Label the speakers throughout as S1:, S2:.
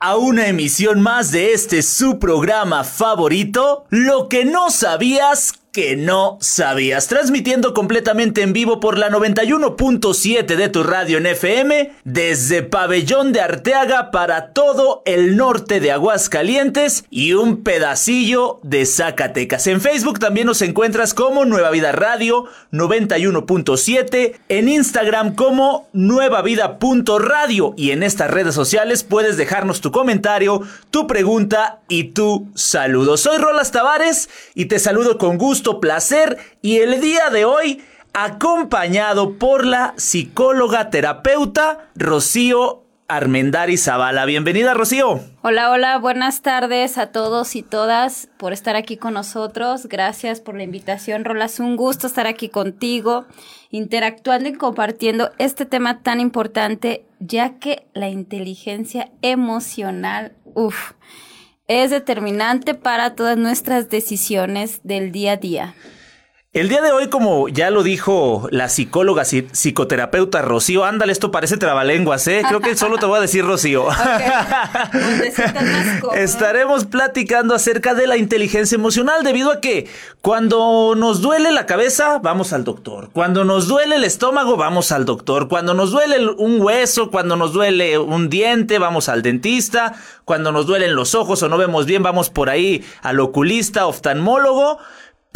S1: a una emisión más de este su programa favorito, Lo que no sabías que no sabías. Transmitiendo completamente en vivo por la 91.7 de tu radio en FM desde Pabellón de Arteaga para todo el norte de Aguascalientes y un pedacillo de Zacatecas. En Facebook también nos encuentras como Nueva Vida Radio 91.7, en Instagram como Nueva Vida.radio y en estas redes sociales puedes dejarnos tu comentario, tu pregunta y tu saludo. Soy Rolas Tavares y te saludo con gusto placer y el día de hoy acompañado por la psicóloga terapeuta Rocío Armendari Zavala. Bienvenida, Rocío.
S2: Hola, hola, buenas tardes a todos y todas por estar aquí con nosotros. Gracias por la invitación, Rolas. Un gusto estar aquí contigo, interactuando y compartiendo este tema tan importante, ya que la inteligencia emocional, uff es determinante para todas nuestras decisiones del día a día.
S1: El día de hoy, como ya lo dijo la psicóloga psicoterapeuta Rocío, ándale, esto parece trabalenguas, ¿eh? Creo que solo te voy a decir Rocío. Estaremos platicando acerca de la inteligencia emocional, debido a que cuando nos duele la cabeza, vamos al doctor. Cuando nos duele el estómago, vamos al doctor. Cuando nos duele un hueso, cuando nos duele un diente, vamos al dentista. Cuando nos duelen los ojos o no vemos bien, vamos por ahí al oculista, oftalmólogo.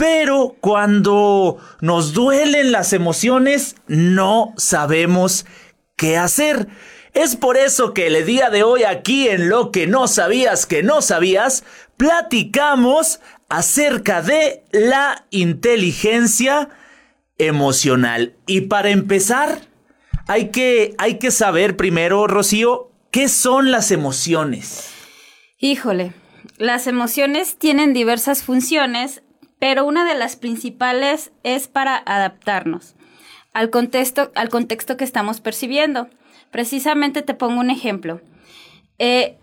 S1: Pero cuando nos duelen las emociones, no sabemos qué hacer. Es por eso que el día de hoy aquí en Lo que no sabías que no sabías, platicamos acerca de la inteligencia emocional. Y para empezar, hay que, hay que saber primero, Rocío, ¿qué son las emociones?
S2: Híjole, las emociones tienen diversas funciones pero una de las principales es para adaptarnos al contexto, al contexto que estamos percibiendo. Precisamente te pongo un ejemplo. Eh,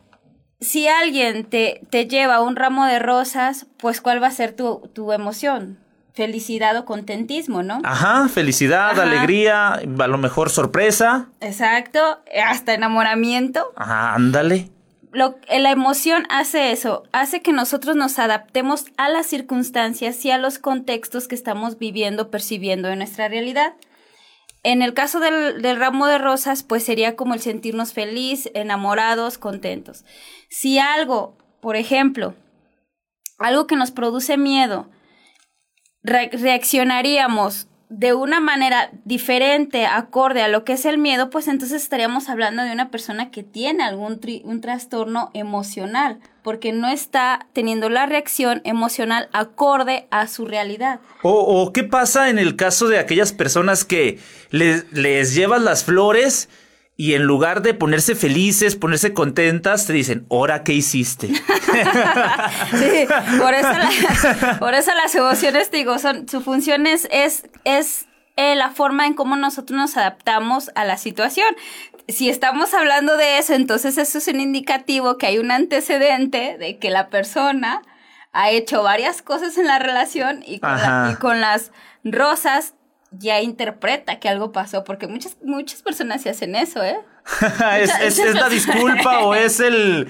S2: si alguien te, te, lleva un ramo de rosas, pues ¿cuál va a ser tu, tu emoción? Felicidad o contentismo, ¿no?
S1: Ajá, felicidad, alegría, a lo mejor sorpresa.
S2: Exacto, hasta enamoramiento.
S1: Ajá, ándale
S2: lo, la emoción hace eso, hace que nosotros nos adaptemos a las circunstancias y a los contextos que estamos viviendo, percibiendo en nuestra realidad. En el caso del, del, ramo de rosas, pues sería como el sentirnos feliz, enamorados, contentos. Si algo, por ejemplo, algo que nos produce miedo, reaccionaríamos de una manera diferente, acorde a lo que es el miedo, pues entonces estaríamos hablando de una persona que tiene algún un trastorno emocional, porque no está teniendo la reacción emocional acorde a su realidad.
S1: O, qué pasa en el caso de aquellas personas que les, les llevas las flores y en lugar de ponerse felices, ponerse contentas, te dicen, ¿ahora qué hiciste? sí,
S2: por eso, las emociones, digo, son, su función es, es, eh, la forma en cómo nosotros nos adaptamos a la situación. Si estamos hablando de eso, entonces eso es un indicativo que hay un antecedente de que la persona ha hecho varias cosas en la relación y y con las rosas ya interpreta que algo pasó, porque muchas, muchas personas se hacen eso, ¿eh?
S1: es, es, la disculpa o es el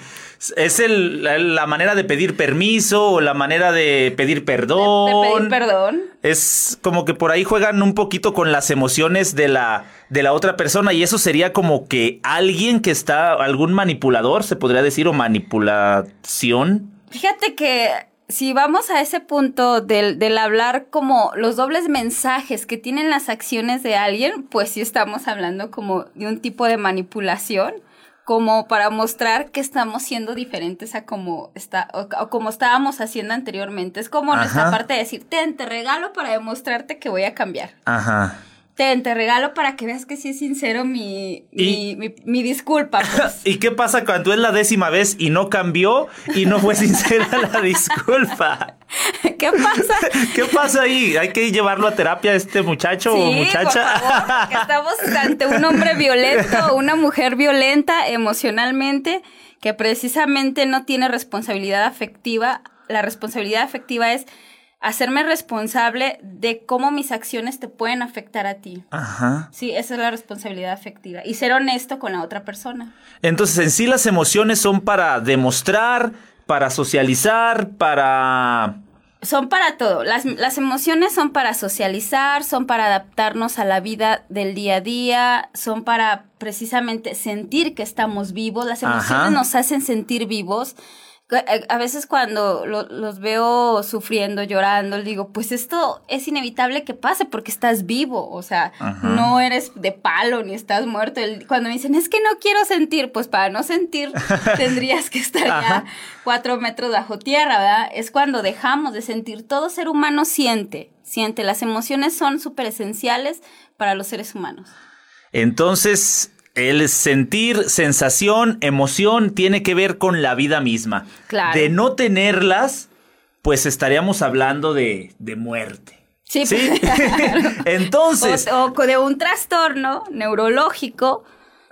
S1: es el, la, manera de pedir permiso o la manera de pedir perdón.
S2: De, pedir perdón.
S1: Es como que por ahí juegan un poquito con las emociones de la, de la otra persona y eso sería como que alguien que está, algún manipulador, se podría decir, o manipulación.
S2: Fíjate que si vamos a ese punto del, del, hablar como los dobles mensajes que tienen las acciones de alguien, pues sí estamos hablando como de un tipo de manipulación, como para mostrar que estamos siendo diferentes a como está, o, como estábamos haciendo anteriormente. Es como nuestra parte de decir, ten, te regalo para demostrarte que voy a cambiar.
S1: Ajá
S2: te regalo para que veas que sí es sincero mi, mi, disculpa. Pues.
S1: ¿Y qué pasa cuando es la décima vez y no cambió y no fue sincera la disculpa?
S2: ¿Qué pasa?
S1: ¿Qué pasa ahí? ¿Hay que llevarlo a terapia este muchacho o muchacha?
S2: Por favor, estamos ante un hombre violento, una mujer violenta emocionalmente, que precisamente no tiene responsabilidad afectiva. La responsabilidad afectiva es hacerme responsable de cómo mis acciones te pueden afectar a ti.
S1: Ajá.
S2: Sí, esa es la responsabilidad afectiva. Y ser honesto con la otra persona.
S1: Entonces, en sí las emociones son para demostrar, para socializar, para...
S2: Son para todo. Las, las emociones son para socializar, son para adaptarnos a la vida del día a día, son para precisamente sentir que estamos vivos. Las emociones
S1: Ajá.
S2: nos hacen sentir vivos. Eh, A veces cuando lo- los veo sufriendo, llorando, digo, pues esto es inevitable que pase porque estás vivo, o sea,
S1: Ajá.
S2: no eres de palo ni estás muerto. Cuando me dicen, es que no quiero sentir, pues para no sentir tendrías que estar ya cuatro metros bajo tierra, ¿verdad? Es cuando dejamos de sentir. Todo ser humano siente, siente. Las emociones son súper esenciales para los seres humanos.
S1: Entonces, el sentir sensación, emoción, tiene que ver con la vida misma.
S2: Claro.
S1: De no tenerlas, pues estaríamos hablando de, de muerte.
S2: Sí,
S1: ¿Sí?
S2: pues, claro.
S1: Entonces,
S2: o, o de un trastorno neurológico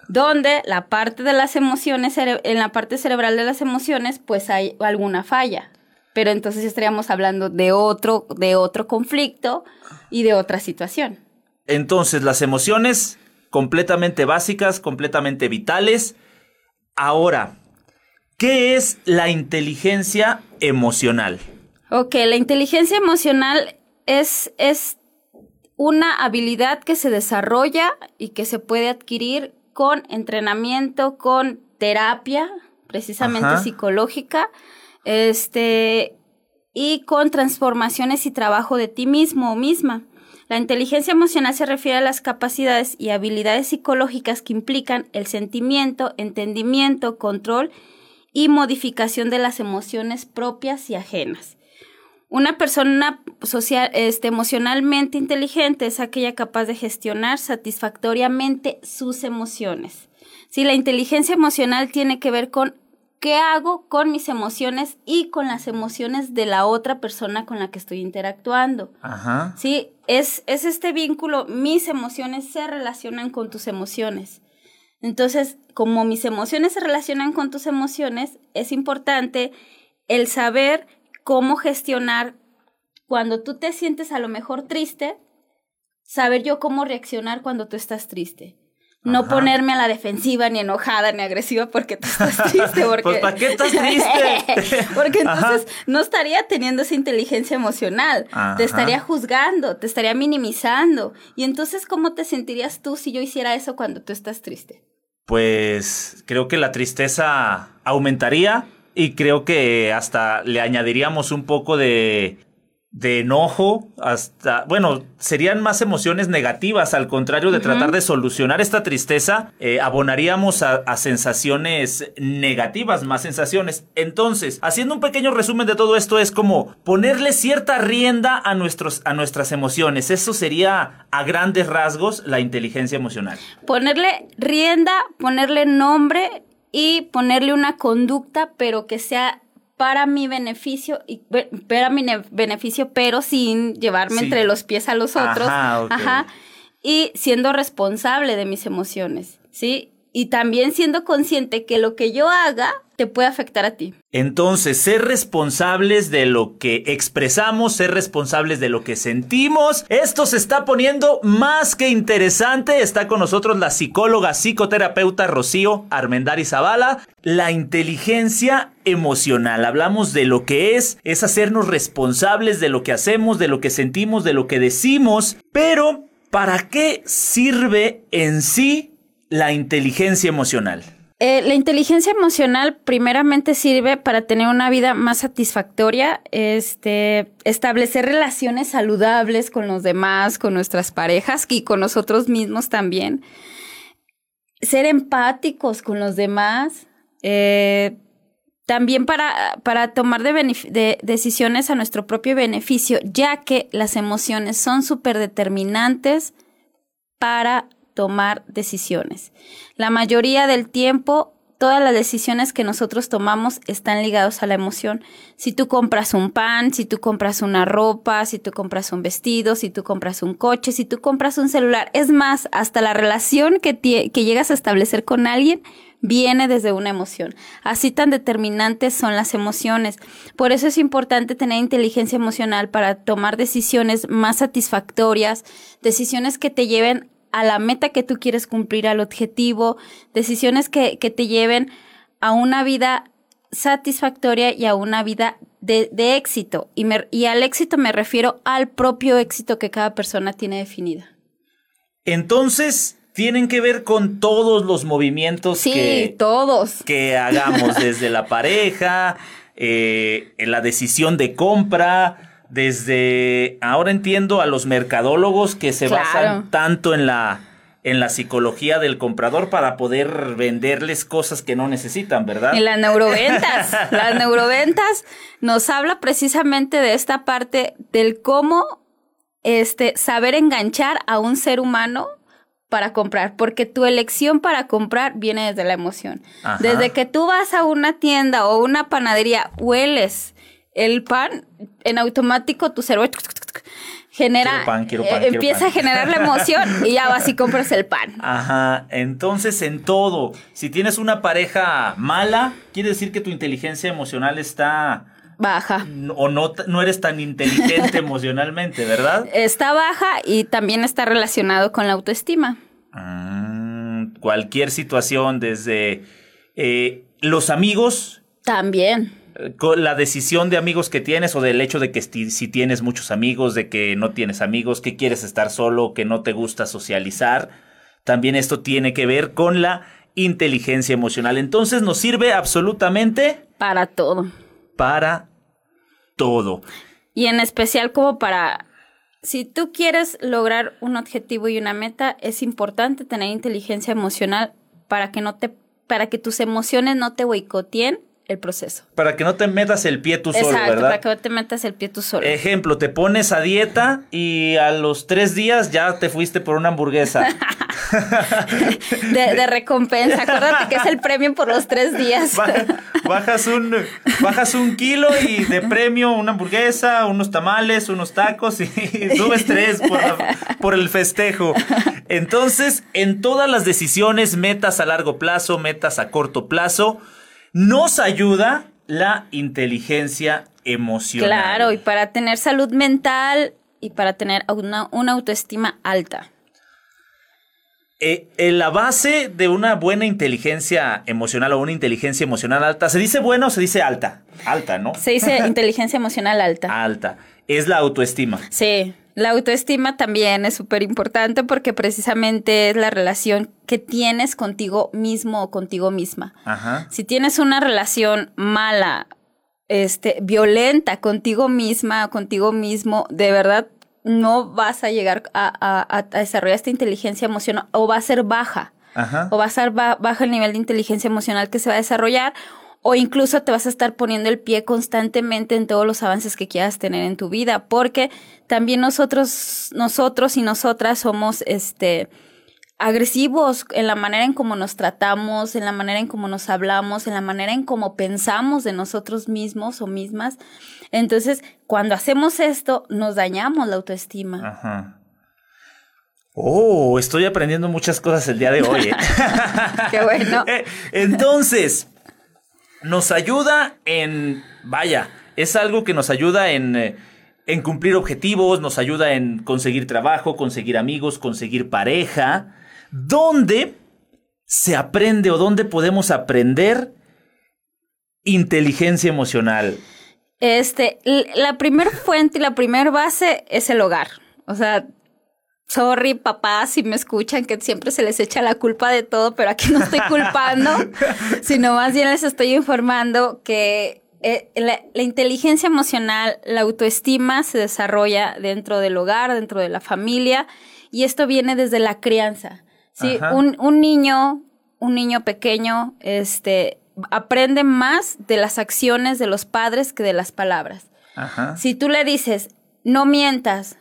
S2: donde la parte de las emociones, en la parte cerebral de las emociones, pues hay alguna falla. Pero entonces estaríamos hablando de otro, de otro conflicto y de otra situación.
S1: entonces las emociones completamente básicas, completamente vitales. Ahora, ¿qué es la inteligencia emocional?
S2: Ok, la inteligencia emocional es, es una habilidad que se desarrolla y que se puede adquirir con entrenamiento, con terapia, precisamente
S1: Ajá.
S2: psicológica, este, y con transformaciones y trabajo de ti mismo o misma. La inteligencia emocional se refiere a las capacidades y habilidades psicológicas que implican el sentimiento, entendimiento, control y modificación de las emociones propias y ajenas. Una persona social, este, emocionalmente inteligente es aquella capaz de gestionar satisfactoriamente sus emociones. Si la inteligencia emocional tiene que ver con qué hago con mis emociones y con las emociones de la otra persona con la que estoy interactuando.
S1: Ajá.
S2: Sí, es, es este vínculo, mis emociones se relacionan con tus emociones. Entonces, como mis emociones se relacionan con tus emociones, es importante el saber cómo gestionar cuando tú te sientes a lo mejor triste, saber yo cómo reaccionar cuando tú estás triste. No
S1: Ajá.
S2: ponerme a la defensiva, ni enojada, ni agresiva porque tú estás triste. Porque...
S1: Pues, ¿para qué estás triste?
S2: porque
S1: Ajá.
S2: entonces no estaría teniendo esa inteligencia emocional.
S1: Ajá.
S2: Te estaría juzgando, te estaría minimizando. Y entonces, ¿cómo te sentirías tú si yo hiciera eso cuando tú estás triste?
S1: Pues creo que la tristeza aumentaría y creo que hasta le añadiríamos un poco de, de enojo, hasta, bueno, serían más emociones negativas, al contrario de tratar de solucionar esta tristeza, eh, abonaríamos a, a sensaciones negativas, más sensaciones. Entonces, haciendo un pequeño resumen de todo esto, es como ponerle cierta rienda a, nuestros, a nuestras emociones. Eso sería a grandes rasgos la inteligencia emocional.
S2: Ponerle rienda, ponerle nombre y ponerle una conducta, pero que sea para mi beneficio y para mi ne- beneficio, pero sin llevarme
S1: Sí.
S2: entre los pies a los otros.
S1: Ajá.
S2: Y siendo responsable de mis emociones, ¿sí? Y también siendo consciente que lo que yo haga te puede afectar a ti.
S1: Entonces, ser responsables de lo que expresamos, ser responsables de lo que sentimos. Esto se está poniendo más que interesante. Está con nosotros la psicóloga, psicoterapeuta Rocío Armendari Zavala. La inteligencia emocional. Hablamos de lo que es, es hacernos responsables de lo que hacemos, de lo que sentimos, de lo que decimos. Pero, ¿para qué sirve en sí la inteligencia emocional?
S2: Eh, la inteligencia emocional primeramente sirve para tener una vida más satisfactoria, este, establecer relaciones saludables con los demás, con nuestras parejas y con nosotros mismos también. Ser empáticos con los demás. eh, también para, para tomar decisiones a nuestro propio beneficio, ya que las emociones son súper determinantes para tomar decisiones. La mayoría del tiempo todas las decisiones que nosotros tomamos están ligados a la emoción. Si tú compras un pan, si tú compras una ropa, si tú compras un vestido, si tú compras un coche, si tú compras un celular, es más, hasta la relación que, que llegas a establecer con alguien viene desde una emoción. Así tan determinantes son las emociones. Por eso es importante tener inteligencia emocional para tomar decisiones más satisfactorias, decisiones que te lleven a la meta que tú quieres cumplir, al objetivo, decisiones que, que te lleven a una vida satisfactoria y a una vida de, de éxito. Y, me, y al éxito me refiero al propio éxito que cada persona tiene definida.
S1: Entonces, tienen que ver con todos los movimientos
S2: sí,
S1: que,
S2: todos.
S1: que hagamos desde la pareja, eh, la decisión de compra, desde, ahora entiendo, a los mercadólogos que se
S2: Claro.
S1: basan tanto en la, en la psicología del comprador para poder venderles cosas que no necesitan, ¿verdad?
S2: En las neuroventas. las neuroventas nos habla precisamente de esta parte del cómo este, saber enganchar a un ser humano para comprar, porque tu elección para comprar viene desde la emoción.
S1: Ajá.
S2: Desde que tú vas a una tienda o una panadería, hueles el pan, en automático tu cerebro genera,
S1: Quiero pan, quiero
S2: eh,
S1: pan,
S2: empieza
S1: pan.
S2: a generar la emoción y ya vas y compras el pan.
S1: Ajá, entonces en todo, si tienes una pareja mala, quiere decir que tu inteligencia emocional está
S2: Baja.
S1: o no, no eres tan inteligente emocionalmente, ¿verdad?
S2: Está baja y también está relacionado con la autoestima.
S1: Mm, cualquier situación, desde eh, los amigos,
S2: También.
S1: Con la decisión de amigos que tienes o del hecho de que si, si tienes muchos amigos, de que no tienes amigos, que quieres estar solo, que no te gusta socializar, también esto tiene que ver con la inteligencia emocional. Entonces nos sirve absolutamente
S2: Para todo.
S1: para todo.
S2: Y en especial como para... Si tú quieres lograr un objetivo y una meta, es importante tener inteligencia emocional para que no te para que tus emociones no te boicoteen el proceso.
S1: Para que no te metas el pie tú solo,
S2: Exacto,
S1: ¿verdad?
S2: para que no te metas el pie tú solo.
S1: Ejemplo, te pones a dieta y a los tres días ya te fuiste por una hamburguesa.
S2: De, de recompensa. Acuérdate que es el premio por los tres días.
S1: Baja- bajas, un, bajas un kilo y de premio una hamburguesa, unos tamales, unos tacos y subes tres por, la- por el festejo. Entonces, en todas las decisiones, metas a largo plazo, metas a corto plazo, nos ayuda la inteligencia emocional.
S2: Claro, y para tener salud mental y para tener una, una autoestima alta.
S1: Eh, en la base de una buena inteligencia emocional o una inteligencia emocional alta, ¿se dice buena o se dice alta? Alta, ¿no?
S2: Se dice inteligencia emocional alta.
S1: Alta. Es la autoestima.
S2: Sí, la autoestima también es súper importante porque precisamente es la relación que tienes contigo mismo o contigo misma.
S1: Ajá.
S2: Si tienes una relación mala, este, violenta contigo misma, o contigo mismo, de verdad no vas a llegar a, a- a desarrollar esta inteligencia emocional o va a ser baja.
S1: Ajá.
S2: o va a ser ba- bajo el nivel de inteligencia emocional que se va a desarrollar, o incluso te vas a estar poniendo el pie constantemente en todos los avances que quieras tener en tu vida, porque también nosotros, nosotros y nosotras somos este agresivos en la manera en cómo nos tratamos, en la manera en cómo nos hablamos, en la manera en cómo pensamos de nosotros mismos o mismas. Entonces, cuando hacemos esto, nos dañamos la autoestima.
S1: Ajá. Oh, estoy aprendiendo muchas cosas el día de hoy. ¿eh?
S2: Qué bueno.
S1: Eh, Entonces, nos ayuda en, vaya, es algo que nos ayuda en, eh, en cumplir objetivos, nos ayuda en conseguir trabajo, conseguir amigos, conseguir pareja. ¿Dónde se aprende o dónde podemos aprender inteligencia emocional?
S2: Este, la primera fuente y la primera base es el hogar. O sea, sorry, papás, si me escuchan que siempre se les echa la culpa de todo, pero aquí no estoy culpando, sino más bien les estoy informando que eh, la, la inteligencia emocional, la autoestima se desarrolla dentro del hogar, dentro de la familia, y esto viene desde la crianza. Sí, un, un niño, un niño pequeño, este, aprende más de las acciones de los padres que de las palabras.
S1: Ajá.
S2: Si tú le dices, no mientas,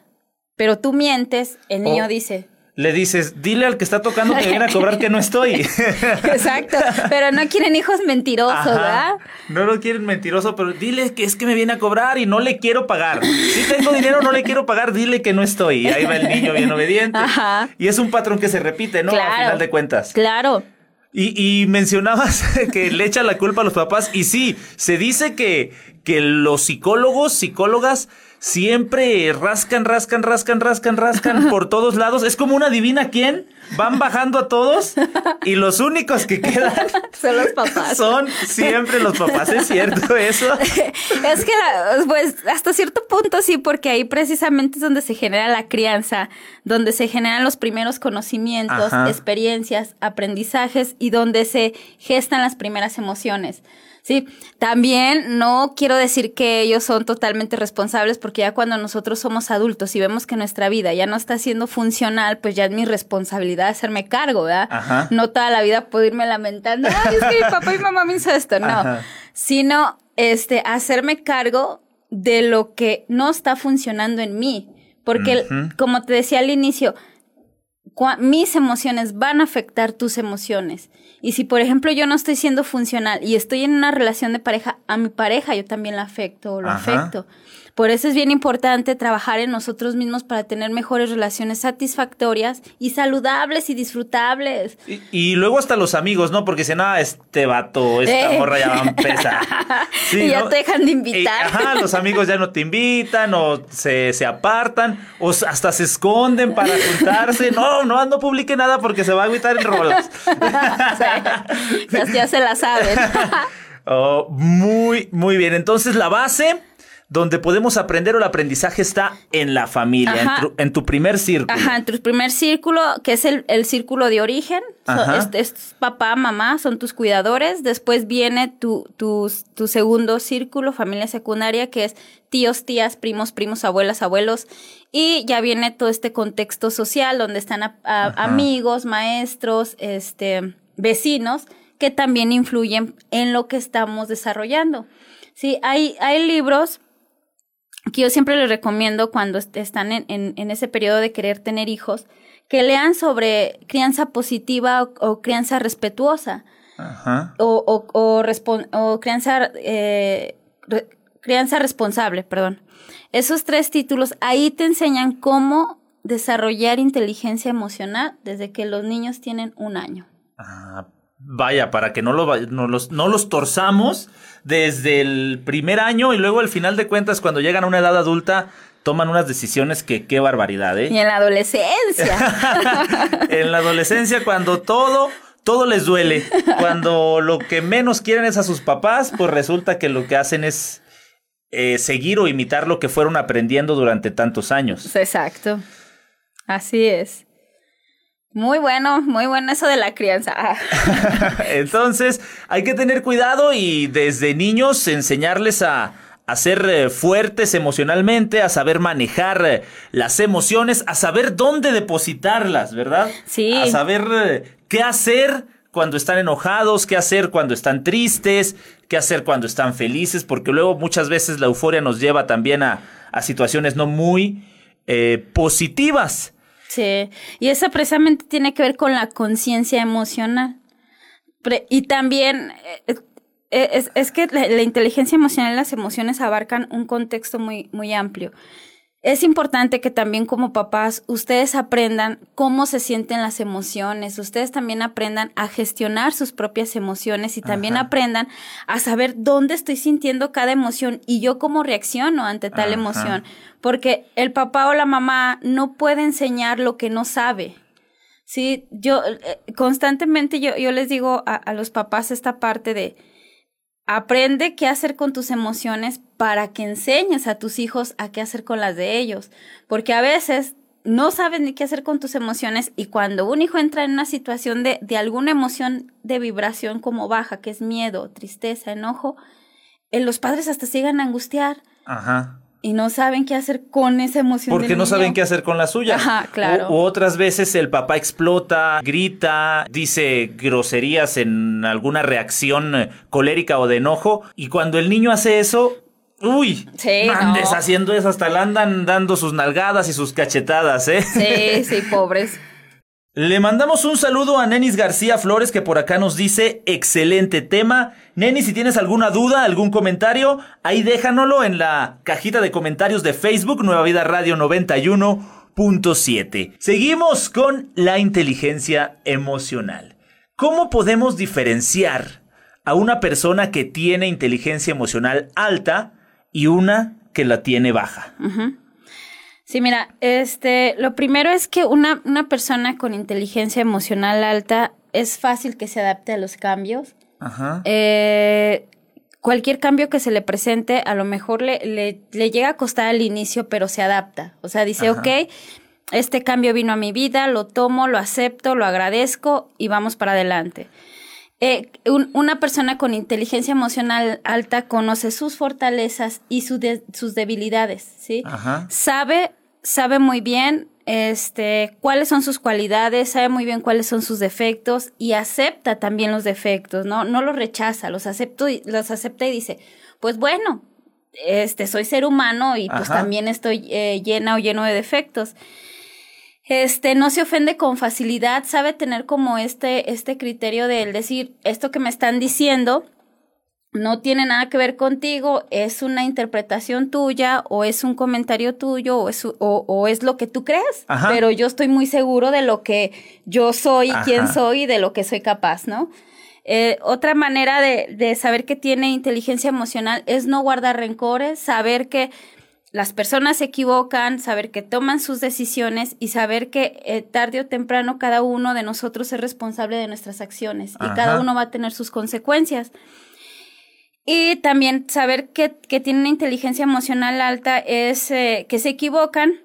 S2: pero tú mientes, el niño dice,
S1: le dices, dile al que está tocando que viene a cobrar que no estoy.
S2: Exacto, pero no quieren hijos mentirosos, ¿verdad?
S1: No lo quieren mentiroso, pero dile que es que me viene a cobrar y no le quiero pagar. Si tengo dinero, no le quiero pagar, dile que no estoy. Y ahí va el niño bien obediente. Ajá. Y es un patrón que se repite, ¿no? Claro, Al final de cuentas.
S2: Claro.
S1: Y, y, mencionabas que le echa la culpa a los papás. Y sí, se dice que, que los psicólogos, psicólogas, siempre rascan, rascan, rascan, rascan, rascan por todos lados. Es como una divina quién. Van bajando a todos y los únicos que quedan
S2: son los papás.
S1: Son siempre los papás, ¿es cierto eso?
S2: es que, pues, hasta cierto punto sí, porque ahí precisamente es donde se genera la crianza, donde se generan los primeros conocimientos, experiencias, aprendizajes y donde se gestan las primeras emociones. Sí, también no quiero decir que ellos son totalmente responsables porque ya cuando nosotros somos adultos y vemos que nuestra vida ya no está siendo funcional, pues ya es mi responsabilidad hacerme cargo, ¿verdad? No toda la vida puedo irme lamentando, Ay, es que mi papá y mamá me hizo esto, no, sino este hacerme cargo de lo que no está funcionando en mí, porque como te decía al inicio, mis emociones van a afectar tus emociones. Y si, por ejemplo, yo no estoy siendo funcional y estoy en una relación de pareja, a mi pareja yo también la afecto o lo afecto. Por eso es bien importante trabajar en nosotros mismos para tener mejores relaciones satisfactorias y saludables y disfrutables.
S1: Y, luego hasta los amigos, ¿no? Porque si no, este vato, esta eh. morra ya va a empezar.
S2: y ya te dejan de invitar.
S1: ajá, los amigos ya no te invitan o se, se apartan o hasta se esconden para juntarse. No, no, no publique nada porque se va a agüitar el rolos.
S2: ya, se la saben.
S1: oh, muy, muy bien. Entonces la base donde podemos aprender o el aprendizaje está en la familia, en tu, primer círculo.
S2: Ajá, en tu primer círculo, que es el, círculo de origen. es, papá, mamá, son tus cuidadores. Después viene tu, tu, tu segundo círculo, familia secundaria, que es tíos, tías, primos, primos, abuelas, abuelos. Y ya viene todo este contexto social donde están amigos, maestros, este, vecinos, que también influyen en lo que estamos desarrollando. Sí, hay, hay libros que yo siempre les recomiendo cuando están en, en, ese periodo de querer tener hijos, que lean sobre crianza positiva o, crianza respetuosa. Ajá. O, o, o, crianza, eh, crianza responsable, perdón. Esos tres títulos ahí te enseñan cómo desarrollar inteligencia emocional desde que los niños tienen un año.
S1: Ah, vaya, para que no, lo, no, los, no los torzamos desde el primer año y luego al final de cuentas cuando llegan a una edad adulta toman unas decisiones que qué barbaridad, ¿eh?
S2: Y en la adolescencia.
S1: en la adolescencia cuando todo todo les duele, cuando lo que menos quieren es a sus papás, pues resulta que lo que hacen es eh, seguir o imitar lo que fueron aprendiendo durante tantos años.
S2: Exacto. Así es. Muy bueno, muy bueno eso de la crianza.
S1: Entonces, hay que tener cuidado y desde niños enseñarles a, ser eh, fuertes emocionalmente, a saber manejar eh, las emociones, a saber dónde depositarlas, ¿verdad?
S2: Sí.
S1: A saber eh, qué hacer cuando están enojados, qué hacer cuando están tristes, qué hacer cuando están felices, porque luego muchas veces la euforia nos lleva también a, situaciones no muy positivas.
S2: Sí, y eso precisamente tiene que ver con la conciencia emocional. y también eh, eh, es, es, que la, la, inteligencia emocional y las emociones abarcan un contexto muy, muy amplio es importante que también como papás ustedes aprendan cómo se sienten las emociones, ustedes también aprendan a gestionar sus propias emociones y también aprendan a saber dónde estoy sintiendo cada emoción y yo cómo reacciono ante tal emoción, porque el papá o la mamá no puede enseñar lo que no sabe. Sí, yo eh, constantemente yo, yo les digo a los papás esta parte de, Aprende qué hacer con tus emociones para que enseñes a tus hijos a qué hacer con las de ellos. Porque a veces no saben ni qué hacer con tus emociones y cuando un hijo entra en una situación de, de alguna emoción de vibración como baja, que es miedo, tristeza, enojo, eh, los padres hasta se llegan a angustiar. Ajá y no saben qué hacer con esa emoción.
S1: Porque no saben qué hacer con la suya.
S2: Ajá, claro.
S1: O, otras veces el papá explota, grita, dice groserías en alguna reacción eh, colérica o de enojo. Y cuando el niño hace eso, Uy, sí, andes haciendo eso, hasta le andan dando sus nalgadas y sus cachetadas, ¿eh?
S2: Sí, sí, pobres.
S1: Le mandamos un saludo a Nenis García Flores que por acá nos dice excelente tema. Nenis, si tienes alguna duda, algún comentario, ahí déjanoslo en la cajita de comentarios de Facebook Nueva Vida Radio 91.7. Seguimos con la inteligencia emocional. ¿Cómo podemos diferenciar a una persona que tiene inteligencia emocional alta y una que la tiene baja?
S2: Sí, mira, este, lo primero es que una, una persona con inteligencia emocional alta es fácil que se adapte a los cambios. Ajá. Eh, cualquier cambio que se le presente, a lo mejor le, le, llega a costar al inicio, pero se adapta. O sea, dice, ok, este cambio vino a mi vida, lo tomo, lo acepto, lo agradezco y vamos para adelante. Eh, una persona con inteligencia emocional alta conoce sus fortalezas y sus debilidades, ¿sí? Sabe, sabe muy bien este, cuáles son sus cualidades, sabe muy bien cuáles son sus defectos y acepta también los defectos, ¿no? No los rechaza, los, acepto y, los acepta y dice, pues bueno, este, soy ser humano y pues también estoy eh, llena o lleno de defectos este, no se ofende con facilidad, sabe tener como este, este criterio de decir, esto que me están diciendo no tiene nada que ver contigo, es una interpretación tuya o es un comentario tuyo o es, o, es lo que tú crees, pero yo estoy muy seguro de lo que yo soy, quién soy y de lo que soy capaz, ¿no? Eh, otra manera de, de saber que tiene inteligencia emocional es no guardar rencores, saber que las personas se equivocan, saber que toman sus decisiones y saber que eh, tarde o temprano cada uno de nosotros es responsable de nuestras acciones y cada uno va a tener sus consecuencias. Y también saber que, que tienen inteligencia emocional alta es eh, que se equivocan,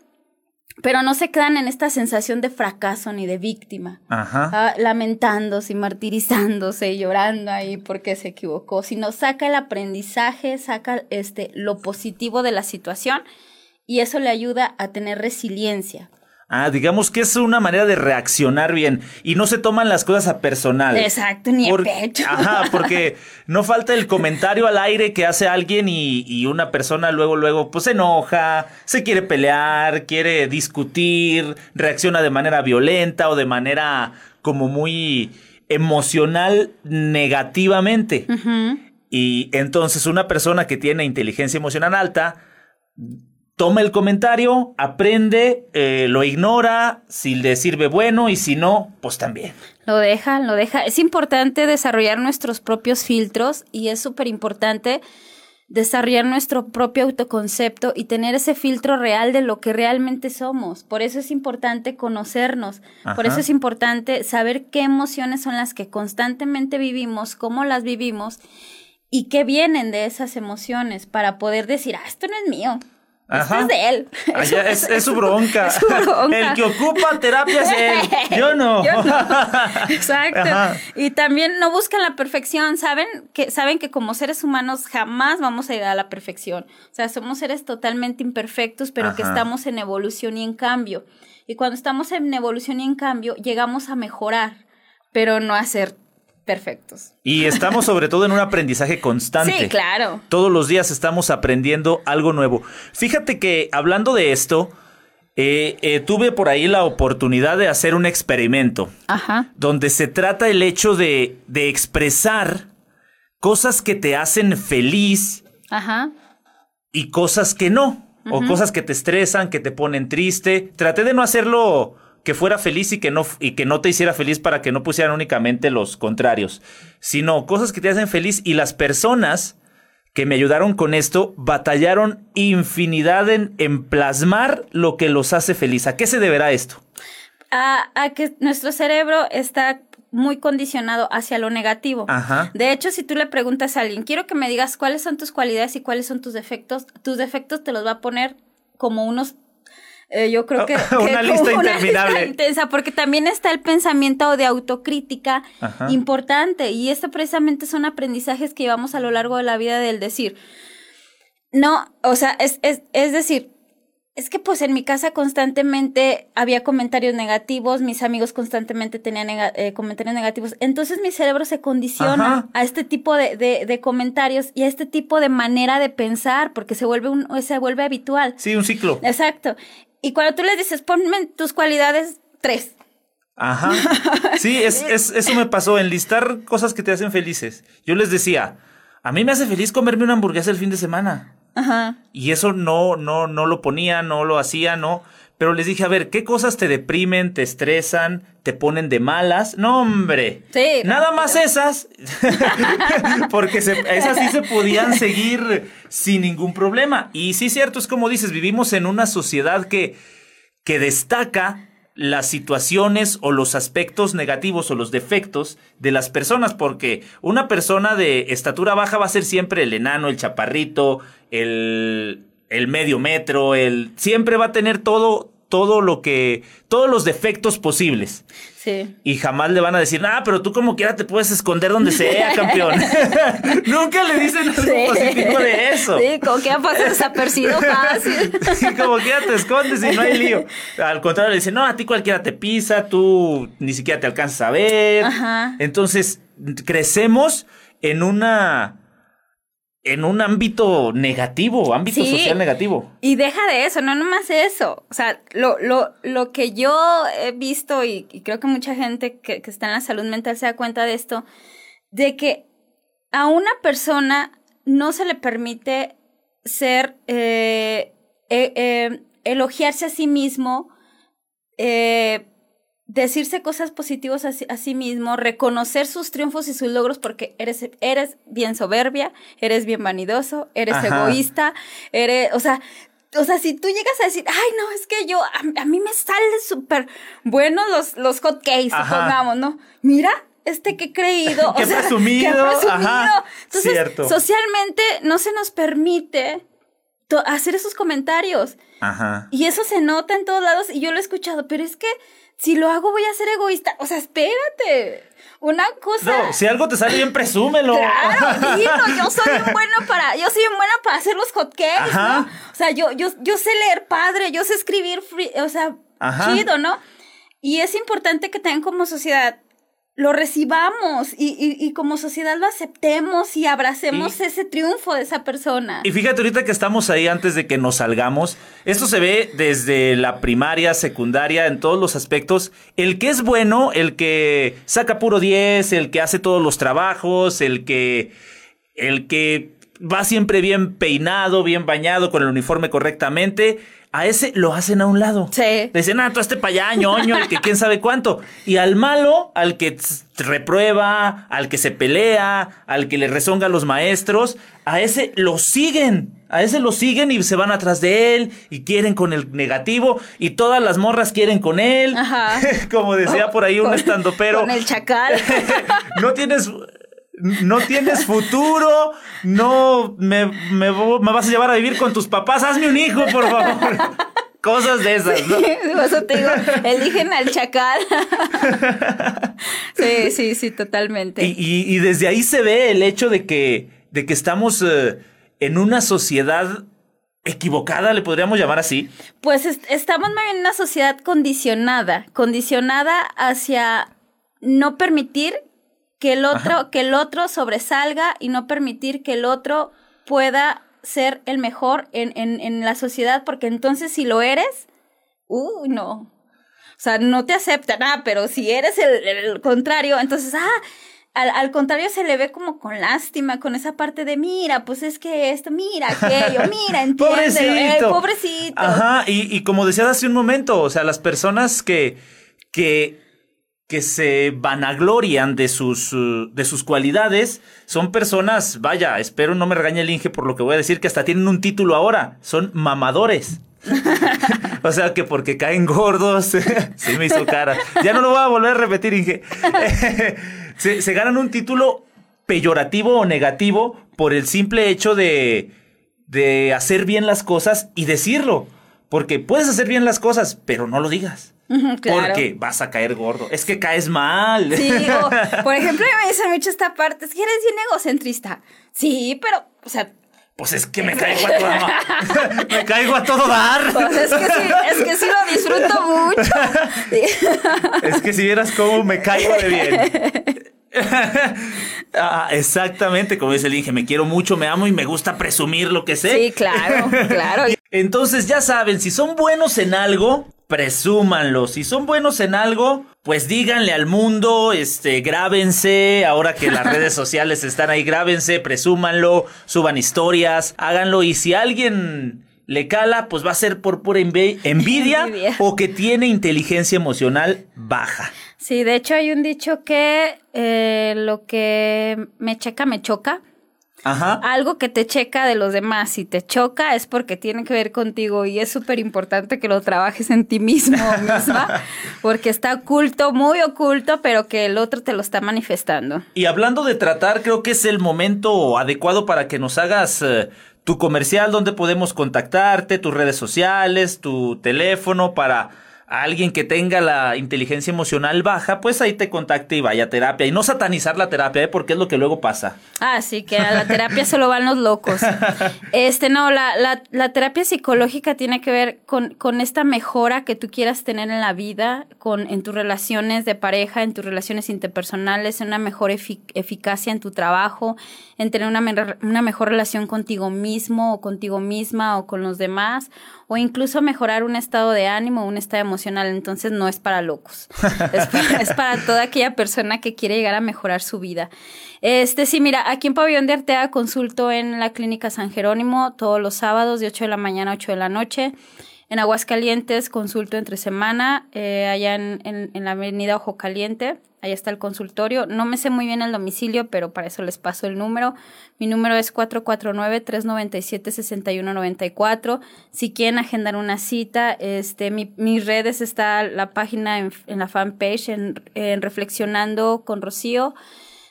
S2: pero no se quedan en esta sensación de fracaso ni de víctima, ah, lamentándose y martirizándose y llorando ahí porque se equivocó, sino saca el aprendizaje, saca este lo positivo de la situación y eso le ayuda a tener resiliencia.
S1: Ah, digamos que es una manera de reaccionar bien y no se toman las cosas a personal.
S2: Exacto, ni el pecho.
S1: Ajá, porque no falta el comentario al aire que hace alguien y, y, una persona luego, luego, pues se enoja, se quiere pelear, quiere discutir, reacciona de manera violenta o de manera como muy emocional negativamente. Y entonces una persona que tiene inteligencia emocional alta toma el comentario, aprende, eh, lo ignora, si le sirve bueno y si no, pues también.
S2: Lo deja, lo deja. Es importante desarrollar nuestros propios filtros y es súper importante desarrollar nuestro propio autoconcepto y tener ese filtro real de lo que realmente somos. Por eso es importante conocernos, por eso es importante saber qué emociones son las que constantemente vivimos, cómo las vivimos y qué vienen de esas emociones para poder decir, ah, esto no es mío, esto es de él.
S1: es, su bronca. El que ocupa terapia es él. Yo no.
S2: Exacto. Y también no buscan la perfección. Saben que, saben que como seres humanos jamás vamos a llegar a la perfección. O sea, somos seres totalmente imperfectos, pero que estamos en evolución y en cambio. Y cuando estamos en evolución y en cambio, llegamos a mejorar, pero no a ser perfectos.
S1: Y estamos sobre todo en un aprendizaje constante.
S2: Sí, claro.
S1: Todos los días estamos aprendiendo algo nuevo. Fíjate que hablando de esto, eh, eh, tuve por ahí la oportunidad de hacer un experimento. Ajá. Donde se trata el hecho de, de expresar cosas que te hacen feliz. Ajá. Y cosas que no. O cosas que te estresan, que te ponen triste. Traté de no hacerlo que fuera feliz y que no y que no te hiciera feliz para que no pusieran únicamente los contrarios, sino cosas que te hacen feliz y las personas que me ayudaron con esto batallaron infinidad en, en plasmar lo que los hace feliz. ¿A qué se deberá esto?
S2: A, a que nuestro cerebro está muy condicionado hacia lo negativo. Ajá. De hecho, si tú le preguntas a alguien, quiero que me digas cuáles son tus cualidades y cuáles son tus defectos, tus defectos te los va a poner como unos eh, yo creo que,
S1: una lista interminable.
S2: intensa, porque también está el pensamiento de autocrítica importante y esto precisamente son aprendizajes que llevamos a lo largo de la vida del decir, no, o sea, es, es, es decir, es que pues en mi casa constantemente había comentarios negativos, mis amigos constantemente tenían eh, comentarios negativos, entonces mi cerebro se condiciona a este tipo de, de, de, comentarios y a este tipo de manera de pensar porque se vuelve, un, se vuelve habitual.
S1: Sí, un ciclo.
S2: Exacto. Y cuando tú les dices, ponme tus cualidades, tres.
S1: Ajá. Sí, es, es, eso me pasó, enlistar cosas que te hacen felices. Yo les decía, a mí me hace feliz comerme una hamburguesa el fin de semana.
S2: Ajá.
S1: Y eso no, no, no lo ponía, no lo hacía, no. Pero les dije, a ver, ¿qué cosas te deprimen, te estresan, te ponen de malas? No, hombre.
S2: Sí.
S1: Nada más esas. Porque esas sí se podían seguir sin ningún problema. Y sí, cierto, es como dices, vivimos en una sociedad que, que destaca las situaciones o los aspectos negativos o los defectos de las personas, porque una persona de estatura baja va a ser siempre el enano, el chaparrito, el, el medio metro, el siempre va a tener todo todo lo que, todos los defectos posibles.
S2: Sí.
S1: Y jamás le van a decir, ah, pero tú como quiera te puedes esconder donde sea, campeón. Nunca le dicen algo positivo de eso.
S2: Sí, como que pasado desapercibido fácil.
S1: sí, como quiera te escondes y no hay lío. Al contrario, le dicen, no, a ti cualquiera te pisa, tú ni siquiera te alcanzas a ver.
S2: Ajá.
S1: Entonces, crecemos en una en un ámbito negativo, ámbito social negativo.
S2: Y deja de eso, no nomás eso. O sea, lo, lo, lo que yo he visto y, creo que mucha gente que, que, está en la salud mental se da cuenta de esto, de que a una persona no se le permite ser, eh, eh, eh, elogiarse a sí mismo, eh, decirse cosas positivas a sí, mismo, reconocer sus triunfos y sus logros porque eres, eres bien soberbia, eres bien vanidoso, eres egoísta, eres, o sea, o sea, si tú llegas a decir, ay, no, es que yo, a, mí me salen súper buenos los, los hot cakes, supongamos, ¿no? Mira, este que he creído.
S1: qué, presumido. Ajá,
S2: Entonces, Cierto. socialmente no se nos permite hacer esos comentarios.
S1: Ajá.
S2: Y eso se nota en todos lados y yo lo he escuchado, pero es que si lo hago voy a ser egoísta. O sea, espérate. Una cosa.
S1: No, si algo te sale bien, presúmelo.
S2: Claro, dilo, yo soy un bueno para, yo soy un bueno para hacer los hotcakes, ¿no? O sea, yo, yo, yo sé leer padre, yo sé escribir, o sea, chido, ¿no? Y es importante que tengan como sociedad lo recibamos y, y, como sociedad lo aceptemos y abracemos ese triunfo de esa persona.
S1: Y fíjate ahorita que estamos ahí antes de que nos salgamos, esto se ve desde la primaria, secundaria, en todos los aspectos. El que es bueno, el que saca puro 10, el que hace todos los trabajos, el que... El que va siempre bien peinado, bien bañado, con el uniforme correctamente a ese lo hacen a un lado.
S2: Sí. Le
S1: dicen, ah, tú este para ñoño, el que quién sabe cuánto. Y al malo, al que reprueba, al que se pelea, al que le rezonga a los maestros, a ese lo siguen. A ese lo siguen y se van atrás de él y quieren con el negativo y todas las morras quieren con él.
S2: Ajá.
S1: Como decía por ahí un estando pero.
S2: Con el chacal.
S1: no tienes no tienes futuro, no me, me, vas a llevar a vivir con tus papás, hazme un hijo, por favor. Cosas de esas, ¿no?
S2: eso te digo, eligen al chacal. sí, sí, sí, totalmente.
S1: Y, desde ahí se ve el hecho de que, de que estamos eh, en una sociedad equivocada, le podríamos llamar así.
S2: Pues estamos en una sociedad condicionada, condicionada hacia no permitir que el otro, que el otro sobresalga y no permitir que el otro pueda ser el mejor en, en, en la sociedad, porque entonces si lo eres, uh, no. O sea, no te aceptan, ah, pero si eres el, contrario, entonces, ah, al, al, contrario se le ve como con lástima, con esa parte de, mira, pues es que esto, mira aquello, mira, entiende, pobrecito. pobrecito.
S1: Ajá, y, y como decías hace un momento, o sea, las personas que, que que se vanaglorian de sus, uh, de sus cualidades son personas, vaya, espero no me regañe el Inge por lo que voy a decir, que hasta tienen un título ahora, son mamadores. o sea que porque caen gordos, sí me hizo cara. Ya no lo voy a volver a repetir, Inge. se, se ganan un título peyorativo o negativo por el simple hecho de, de hacer bien las cosas y decirlo. Porque puedes hacer bien las cosas, pero no lo digas. Porque vas a caer gordo. Es que caes mal.
S2: Sí, por ejemplo, me dicen mucho esta parte, es que eres bien egocentrista. Sí, pero, o sea...
S1: Pues es que me caigo a todo dar. me caigo a todo dar.
S2: Pues es que sí, es que sí lo disfruto mucho.
S1: es que si vieras cómo me caigo de bien. ah, exactamente, como dice el Inge, me quiero mucho, me amo y me gusta presumir lo que sé.
S2: Sí, claro, claro.
S1: Entonces ya saben, si son buenos en algo, presúmanlo. Si son buenos en algo, pues díganle al mundo, este, grábense, ahora que las redes sociales están ahí, grábense, presúmanlo, suban historias, háganlo y si alguien le cala, pues va a ser por pura envidia, o que tiene inteligencia emocional baja.
S2: Sí, de hecho hay un dicho que eh, lo que me checa, me choca. Ajá. Algo que te checa de los demás, si te choca es porque tiene que ver contigo y es súper importante que lo trabajes en ti mismo misma, porque está oculto, muy oculto, pero que el otro te lo está manifestando.
S1: Y hablando de tratar, creo que es el momento adecuado para que nos hagas eh, tu comercial, donde podemos contactarte, tus redes sociales, tu teléfono para a alguien que tenga la inteligencia emocional baja, pues ahí te contacte y vaya a terapia. Y no satanizar la terapia, ¿eh? porque es lo que luego pasa.
S2: Ah, sí, que a la terapia solo van los locos. Este, no, la, la, la terapia psicológica tiene que ver con, con, esta mejora que tú quieras tener en la vida, con, en tus relaciones de pareja, en tus relaciones interpersonales, en una mejor eficacia en tu trabajo, en tener una, una mejor relación contigo mismo o contigo misma o con los demás o incluso mejorar un estado de ánimo, un estado emocional. Entonces no es para locos, es, para, toda aquella persona que quiere llegar a mejorar su vida. Este sí, mira, aquí en Pabellón de Artea consulto en la Clínica San Jerónimo todos los sábados de 8 de la mañana a 8 de la noche. En Aguascalientes consulto entre semana, eh, allá en, en, la avenida Ojo Caliente, ahí está el consultorio. No me sé muy bien el domicilio, pero para eso les paso el número. Mi número es 449-397-6194. Si quieren agendar una cita, este, mi, mis redes está la página en, la fanpage, en, en Reflexionando con Rocío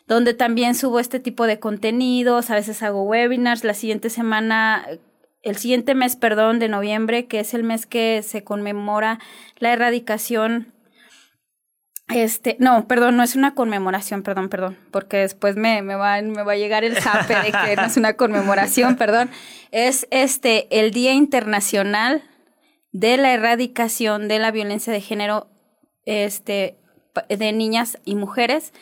S2: donde también subo este tipo de contenidos, a veces hago webinars, la siguiente semana el siguiente mes, perdón, de noviembre, que es el mes que se conmemora la erradicación. Este, no, perdón, no es una conmemoración, perdón, perdón, porque después me, me, va, me va a llegar el zape de que no es una conmemoración, perdón. Es este, el Día Internacional de la Erradicación de la Violencia de Género este, de Niñas y Mujeres.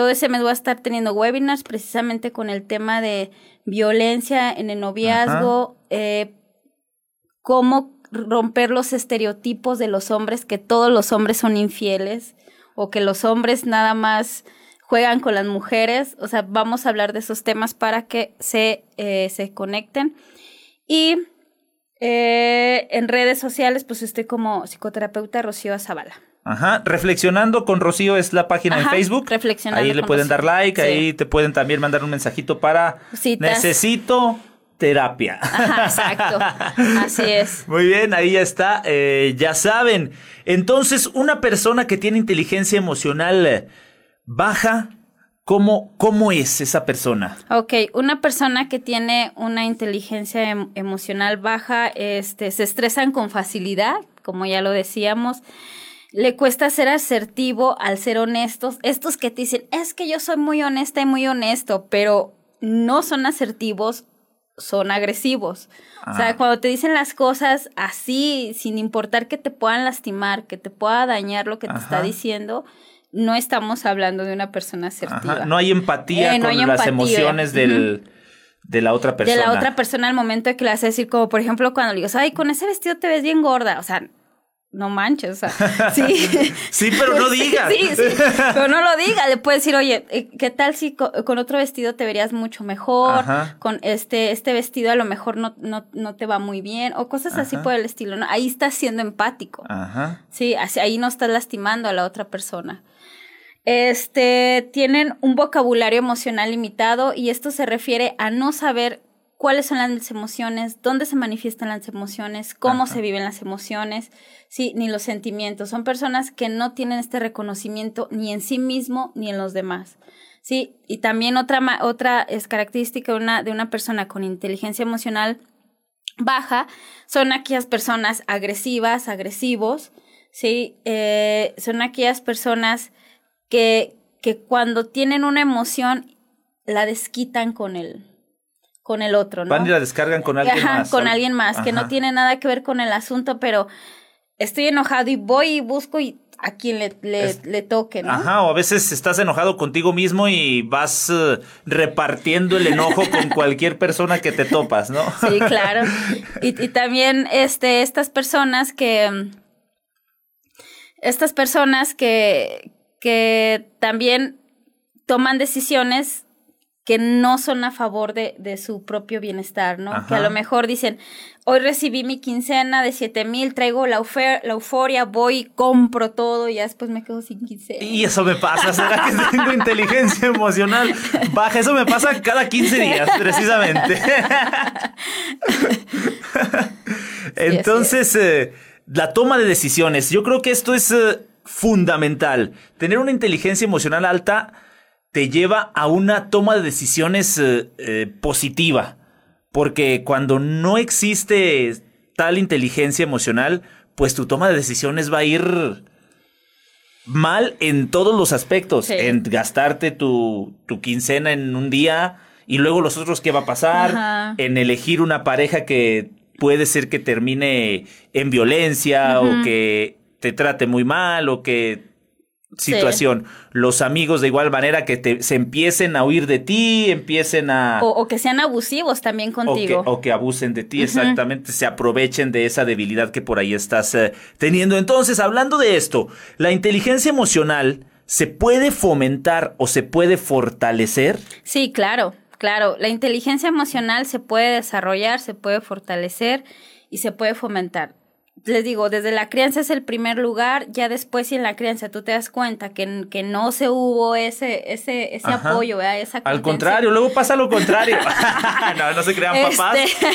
S2: Todo ese mes voy a estar teniendo webinars precisamente con el tema de violencia en el noviazgo, eh, cómo romper los estereotipos de los hombres, que todos los hombres son infieles o que los hombres nada más juegan con las mujeres. O sea, vamos a hablar de esos temas para que se, eh, se conecten. Y eh, en redes sociales, pues estoy como psicoterapeuta Rocío Zavala.
S1: Ajá, Reflexionando con Rocío es la página en Facebook. Reflexionando ahí le pueden dar like, ahí te pueden también mandar un mensajito para necesito terapia.
S2: Ajá, exacto. Así es.
S1: Muy bien, ahí ya está. Eh, ya saben. Entonces, una persona que tiene inteligencia emocional baja, ¿cómo, ¿cómo es esa persona?
S2: Ok, una persona que tiene una inteligencia em, emocional baja, este, se estresan con facilidad, como ya lo decíamos le cuesta ser asertivo al ser honestos. Estos que te dicen, es que yo soy muy honesta y muy honesto, pero no son asertivos, son agresivos. O sea, cuando te dicen las cosas así, sin importar que te puedan lastimar, que te pueda dañar lo que te está diciendo, no estamos hablando de una persona asertiva.
S1: No hay empatía eh, con las emociones del... de la otra persona.
S2: De la otra persona al momento de que le hace decir, como por ejemplo cuando le digo, ay, con ese vestido te ves bien gorda. O sea, no manches, o sea, sí.
S1: sí, pero no digas.
S2: sí, sí, pero no lo diga. Le puedes decir, oye, eh, ¿qué tal si con, otro vestido te verías mucho mejor? Con este, este vestido a lo mejor no, no, no te va muy bien, o cosas así por el estilo, ¿no? Ahí estás siendo empático. Ajá. Sí, ahí no estás lastimando a la otra persona. Este, tienen un vocabulario emocional limitado y esto se refiere a no saber cuáles son las emociones, dónde se manifiestan las emociones, cómo se viven las emociones, sí, ni los sentimientos. Son personas que no tienen este reconocimiento ni en sí mismo ni en los demás. Sí, y también otra, otra es característica de una, de una persona con inteligencia emocional baja son aquellas personas agresivas, agresivos, sí, eh, son aquellas personas que, que cuando tienen una emoción la desquitan con el, con el otro, ¿no?
S1: Van y la descargan con alguien Ajá,
S2: Con alguien más, que no tiene nada que ver con el asunto, pero estoy enojado y voy y busco y a quien le, le, toque, ¿no?
S1: Ajá, o a veces estás enojado contigo mismo y vas eh, repartiendo el enojo con cualquier persona que te topas, ¿no?
S2: Sí, claro. Y, y también este, estas personas que estas personas que, que también toman decisiones que no son a favor de, de su propio bienestar, ¿no? Que a lo mejor dicen, hoy recibí mi quincena de siete mil, traigo la, la euforia, voy, compro todo y ya después me quedo sin quincena.
S1: Y eso me pasa, ¿será que tengo inteligencia emocional baja? Eso me pasa cada 15 días, precisamente. Entonces, eh, la toma de decisiones, yo creo que esto es eh, fundamental. Tener una inteligencia emocional alta te lleva a una toma de decisiones eh, eh, positiva. Porque cuando no existe tal inteligencia emocional, pues tu toma de decisiones va a ir mal en todos los aspectos. En gastarte tu, tu, quincena en un día y luego los otros qué va a pasar. En elegir una pareja que puede ser que termine en violencia o que te trate muy mal o que situación. Los amigos de igual manera que te, se empiecen a huir de ti, empiecen a...
S2: O, que sean abusivos también contigo.
S1: O que, abusen de ti, exactamente, se aprovechen de esa debilidad que por ahí estás eh, teniendo. Entonces, hablando de esto, la inteligencia emocional se puede fomentar o se puede fortalecer.
S2: Sí, claro, claro. La inteligencia emocional se puede desarrollar, se puede fortalecer y se puede fomentar les digo, desde la crianza es el primer lugar, ya después si en la crianza tú te das cuenta que, que no se hubo ese, ese, ese apoyo, Esa
S1: Al contrario, luego pasa lo contrario. no, no se crean papás.
S2: Este,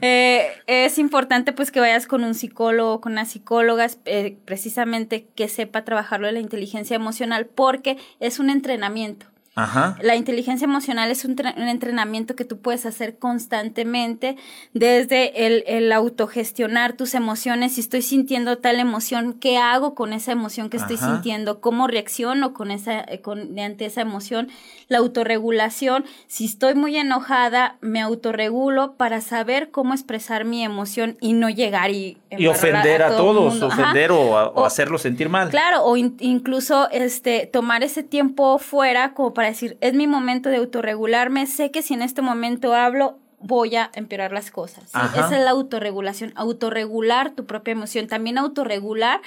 S2: eh, es importante pues que vayas con un psicólogo, con una psicóloga, eh, precisamente que sepa trabajarlo de la inteligencia emocional, porque es un entrenamiento. La inteligencia emocional es un, entrenamiento que tú puedes hacer constantemente desde el, el, autogestionar tus emociones. Si estoy sintiendo tal emoción, ¿qué hago con esa emoción que estoy sintiendo? ¿Cómo reacciono con esa, con, ante esa emoción? La autorregulación. Si estoy muy enojada, me autorregulo para saber cómo expresar mi emoción y no llegar y...
S1: Y ofender a, todos, ofender o, hacerlo sentir mal.
S2: Claro, o incluso este, tomar ese tiempo fuera como para para decir, es mi momento de autorregularme, sé que si en este momento hablo, voy a empeorar las cosas. Esa es la autorregulación, autorregular tu propia emoción, también autorregular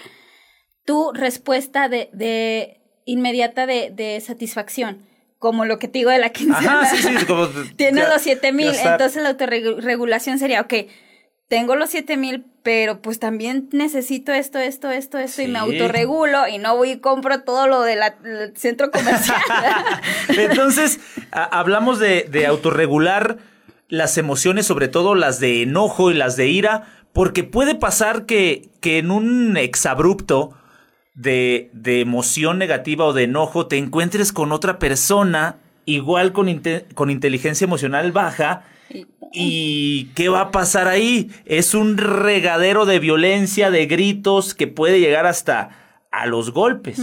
S2: tu respuesta de, de inmediata de, de, satisfacción. Como lo que te digo de la quincena. Sí, sí, como, Tienes los siete mil, entonces la autorregulación sería, ok, tengo los siete mil, pero pues también necesito esto, esto, esto, esto, y me autorregulo y no voy y compro todo lo del centro comercial.
S1: Entonces, hablamos de, de autorregular las emociones, sobre todo las de enojo y las de ira, porque puede pasar que, que en un exabrupto de, de emoción negativa o de enojo te encuentres con otra persona igual con, con inteligencia emocional baja ¿Y qué va a pasar ahí? Es un regadero de violencia, de gritos que puede llegar hasta a los golpes.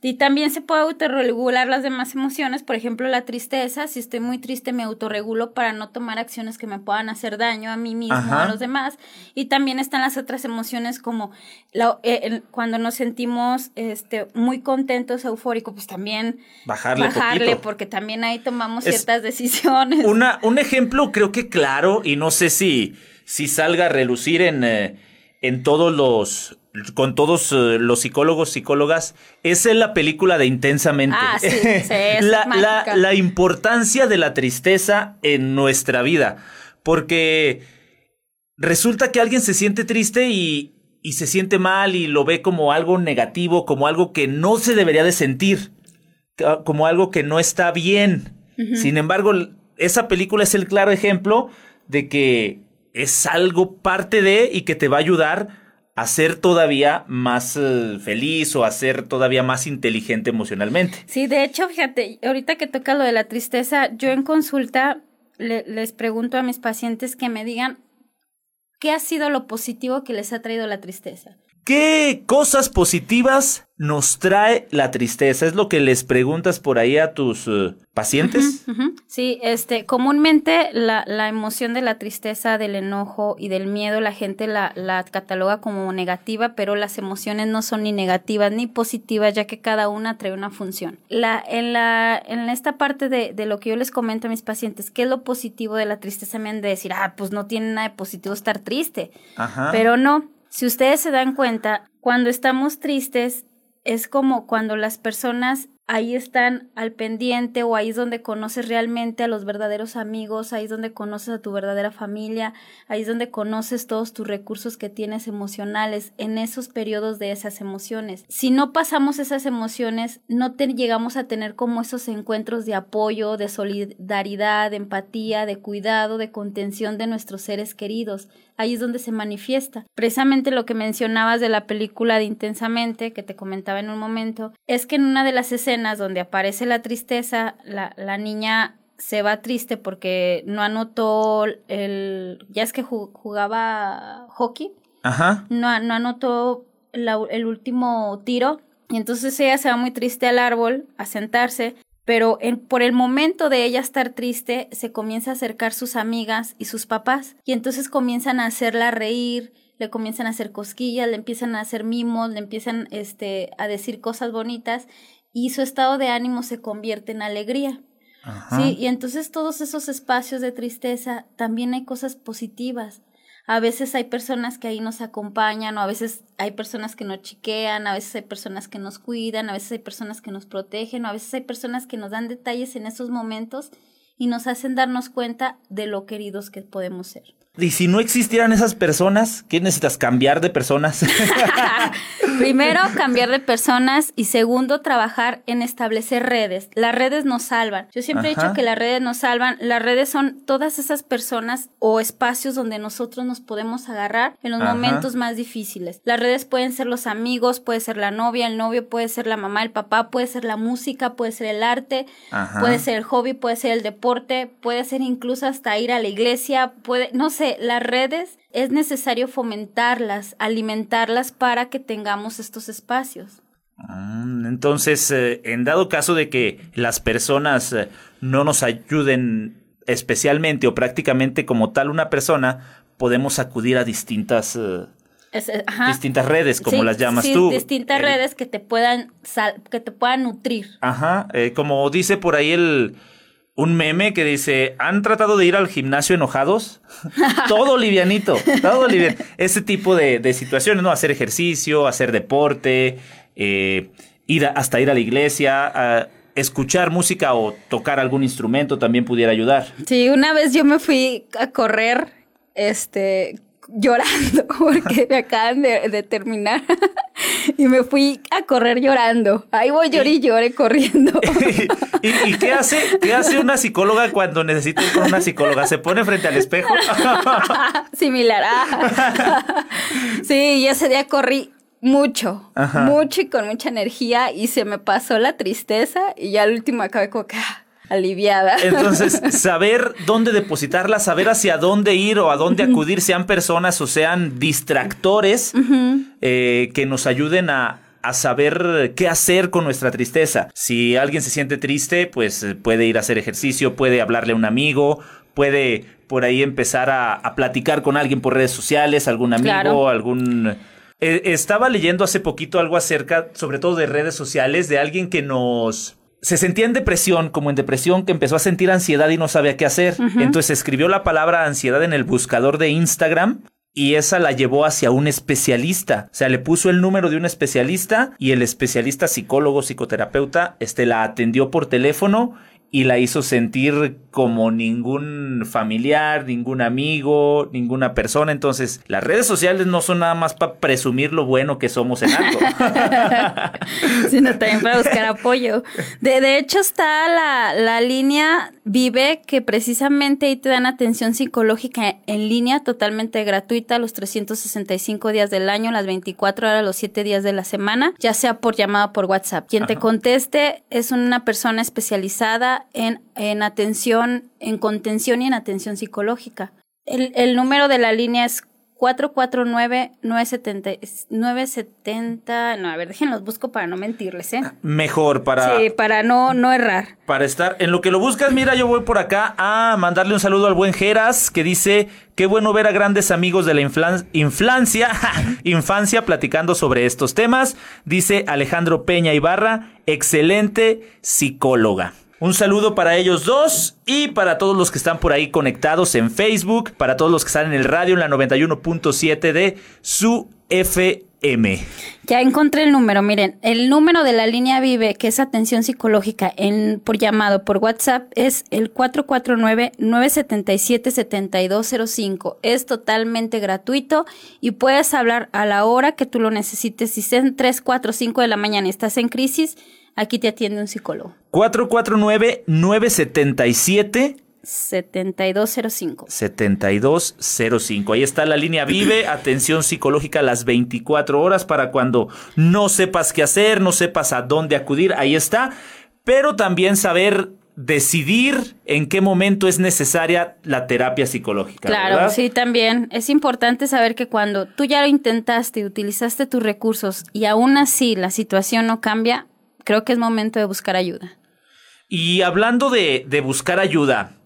S2: Y también se puede autorregular las demás emociones, por ejemplo, la tristeza. Si estoy muy triste, me autorregulo para no tomar acciones que me puedan hacer daño a mí mismo o a los demás. Y también están las otras emociones como la, eh, cuando nos sentimos este, muy contentos, eufóricos, pues también
S1: bajarle,
S2: bajarle porque también ahí tomamos ciertas decisiones.
S1: Una, un ejemplo creo que claro, y no sé si, si salga a relucir en, eh, en todos los con todos eh, los psicólogos, psicólogas, es en la película de Intensamente.
S2: Ah, sí,
S1: la, la, importancia de la tristeza en nuestra vida. Porque resulta que alguien se siente triste y, y se siente mal y lo ve como algo negativo, como algo que no se debería de sentir, como algo que no está bien. Sin embargo, esa película es el claro ejemplo de que es algo parte de y que te va a ayudar a ser todavía más eh, feliz o a ser todavía más inteligente emocionalmente.
S2: Sí, de hecho, fíjate, ahorita que toca lo de la tristeza, yo en consulta les pregunto a mis pacientes que me digan qué ha sido lo positivo que les ha traído la tristeza.
S1: ¿Qué cosas positivas nos trae la tristeza? Es lo que les preguntas por ahí a tus eh, pacientes.
S2: Sí, este, comúnmente la, la, emoción de la tristeza, del enojo y del miedo, la gente la, la, cataloga como negativa, pero las emociones no son ni negativas ni positivas, ya que cada una trae una función. La, en, la, en esta parte de, de lo que yo les comento a mis pacientes, ¿qué es lo positivo de la tristeza? Me han de decir, ah, pues no tiene nada de positivo estar triste. Pero no, si ustedes se dan cuenta, Cuando estamos tristes, es como cuando las personas ahí están al pendiente o ahí es donde conoces realmente a los verdaderos amigos, ahí es donde conoces a tu verdadera familia, ahí es donde conoces todos tus recursos que tienes emocionales en esos periodos de esas emociones. Si no pasamos esas emociones, no te llegamos a tener como esos encuentros de apoyo, de solidaridad, de empatía, de cuidado, de contención de nuestros seres queridos ahí es donde se manifiesta. Precisamente lo que mencionabas de la película de Intensamente, que te comentaba en un momento, es que en una de las escenas donde aparece la tristeza, la, la niña se va triste porque no anotó el... ya es que jugaba hockey.
S1: Ajá.
S2: No, no anotó el último tiro. Y entonces ella se va muy triste al árbol a sentarse pero en, por el momento de ella estar triste, se comienza a acercar sus amigas y sus papás, y entonces comienzan a hacerla reír, le comienzan a hacer cosquillas, le empiezan a hacer mimos, le empiezan este, a decir cosas bonitas, y su estado de ánimo se convierte en alegría. Sí, y entonces todos esos espacios de tristeza también hay cosas positivas. A veces hay personas que ahí nos acompañan, o a veces hay personas que nos chiquean, a veces hay personas que nos cuidan, a veces hay personas que nos protegen, o a veces hay personas que nos dan detalles en esos momentos y nos hacen darnos cuenta de lo queridos que podemos ser.
S1: Y si no existieran esas personas, ¿qué necesitas? ¿Cambiar de personas?
S2: Primero, cambiar de personas y segundo, trabajar en establecer redes. Las redes nos salvan. Yo siempre he dicho que las redes nos salvan. Las redes son todas esas personas o espacios donde nosotros nos podemos agarrar en los momentos más difíciles. Las redes pueden ser los amigos, puede ser la novia, el novio, puede ser la mamá, el papá, puede ser la música, puede ser el arte, puede ser el hobby, puede ser el deporte, puede ser incluso hasta ir a la iglesia, puede, no sé, las redes es necesario fomentarlas, alimentarlas para que tengamos estos espacios.
S1: Mm, entonces, eh, en dado caso de que las personas eh, no nos ayuden especialmente o prácticamente como tal una persona, podemos acudir a distintas... Eh, distintas redes, como las llamas sí, tú.
S2: Distintas redes que te puedan que te puedan nutrir.
S1: Ajá, como dice por ahí el, un meme que dice, ¿han tratado de ir al gimnasio enojados? todo livianito, todo livianito. Ese tipo de, situaciones, ¿no? Hacer ejercicio, hacer deporte, eh, ir hasta ir a la iglesia, escuchar música o tocar algún instrumento también pudiera ayudar.
S2: Sí, una vez yo me fui a correr, este, llorando porque me acaban de, terminar y me fui a correr llorando. Ahí voy lloré y lloré corriendo.
S1: ¿Y, qué hace qué hace una psicóloga cuando necesita ir con una psicóloga? ¿Se pone frente al espejo?
S2: Similar. Ah. Sí, y ese día corrí mucho, mucho y con mucha energía y se me pasó la tristeza y ya al último acabé como que ah, aliviada.
S1: Entonces, saber dónde depositarla, saber hacia dónde ir o a dónde acudir, sean personas o sean distractores eh, que nos ayuden a, saber qué hacer con nuestra tristeza. Si alguien se siente triste, pues eh, puede ir a hacer ejercicio, puede hablarle a un amigo, puede por ahí empezar a, platicar con alguien por redes sociales, algún amigo, algún... Eh, estaba leyendo hace poquito algo acerca, sobre todo de redes sociales, de alguien que nos se sentía en depresión, como en depresión, que empezó a sentir ansiedad y no sabía qué hacer. Entonces escribió la palabra ansiedad en el buscador de Instagram y esa la llevó hacia un especialista. O sea, le puso el número de un especialista y el especialista psicólogo, psicoterapeuta, este la atendió por teléfono y la hizo sentir como ningún familiar, ningún amigo, ninguna persona. Entonces, las redes sociales no son nada más para presumir lo bueno que somos en algo.
S2: sino también para buscar apoyo. De, de hecho, está la, la, línea Vive, que precisamente ahí te dan atención psicológica en línea totalmente gratuita los 365 días del año, las 24 horas, los 7 días de la semana, ya sea por llamada o por WhatsApp. Quien te conteste es una persona especializada en, atención, en contención y en atención psicológica. El, el número de la línea es 449-970. No, a ver, déjenlos busco para no mentirles, ¿eh?
S1: Mejor, para.
S2: Sí, para no, no errar.
S1: Para estar. En lo que lo buscas, mira, yo voy por acá a mandarle un saludo al buen Geras, que dice: Qué bueno ver a grandes amigos de la infancia, infancia platicando sobre estos temas. Dice Alejandro Peña Ibarra, excelente psicóloga. Un saludo para ellos dos y para todos los que están por ahí conectados en Facebook, para todos los que están en el radio en la 91.7 de su FM.
S2: Ya encontré el número, miren, el número de la línea Vive, que es atención psicológica en, por llamado por WhatsApp, es el 449-977-7205. Es totalmente gratuito y puedes hablar a la hora que tú lo necesites. Si sean 3, 4, 5 de la mañana y estás en crisis, aquí te atiende un psicólogo.
S1: 449-977.
S2: 7205.
S1: 7205. Ahí está la línea Vive, atención psicológica las 24 horas para cuando no sepas qué hacer, no sepas a dónde acudir, ahí está. Pero también saber decidir en qué momento es necesaria la terapia psicológica.
S2: Claro, sí, también. Es importante saber que cuando tú ya lo intentaste, utilizaste tus recursos y aún así la situación no cambia, creo que es momento de buscar ayuda.
S1: Y hablando de, de buscar ayuda,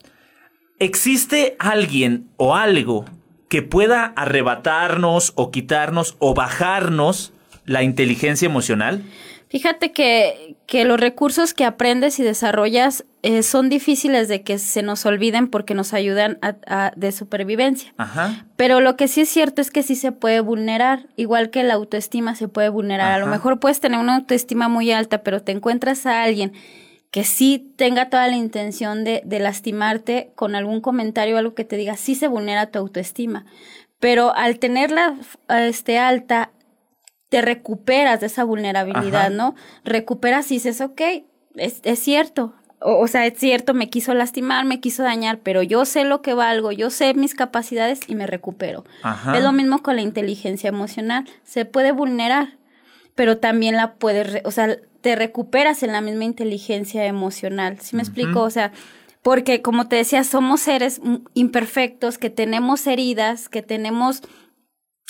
S1: ¿Existe alguien o algo que pueda arrebatarnos o quitarnos o bajarnos la inteligencia emocional?
S2: Fíjate que, que los recursos que aprendes y desarrollas eh, son difíciles de que se nos olviden porque nos ayudan a, de supervivencia.
S1: Ajá.
S2: Pero lo que sí es cierto es que sí se puede vulnerar, igual que la autoestima se puede vulnerar. A lo mejor puedes tener una autoestima muy alta, pero te encuentras a alguien que sí tenga toda la intención de, de, lastimarte con algún comentario o algo que te diga, sí se vulnera tu autoestima. Pero al tenerla este, alta, te recuperas de esa vulnerabilidad, ¿no? Recuperas y dices, ok, es, es cierto. O, o, sea, es cierto, me quiso lastimar, me quiso dañar, pero yo sé lo que valgo, yo sé mis capacidades y me recupero.
S1: Ajá.
S2: Es lo mismo con la inteligencia emocional. Se puede vulnerar, pero también la puedes, o sea, te recuperas en la misma inteligencia emocional. ¿Sí me explico? O sea, porque como te decía, somos seres imperfectos, que tenemos heridas, que tenemos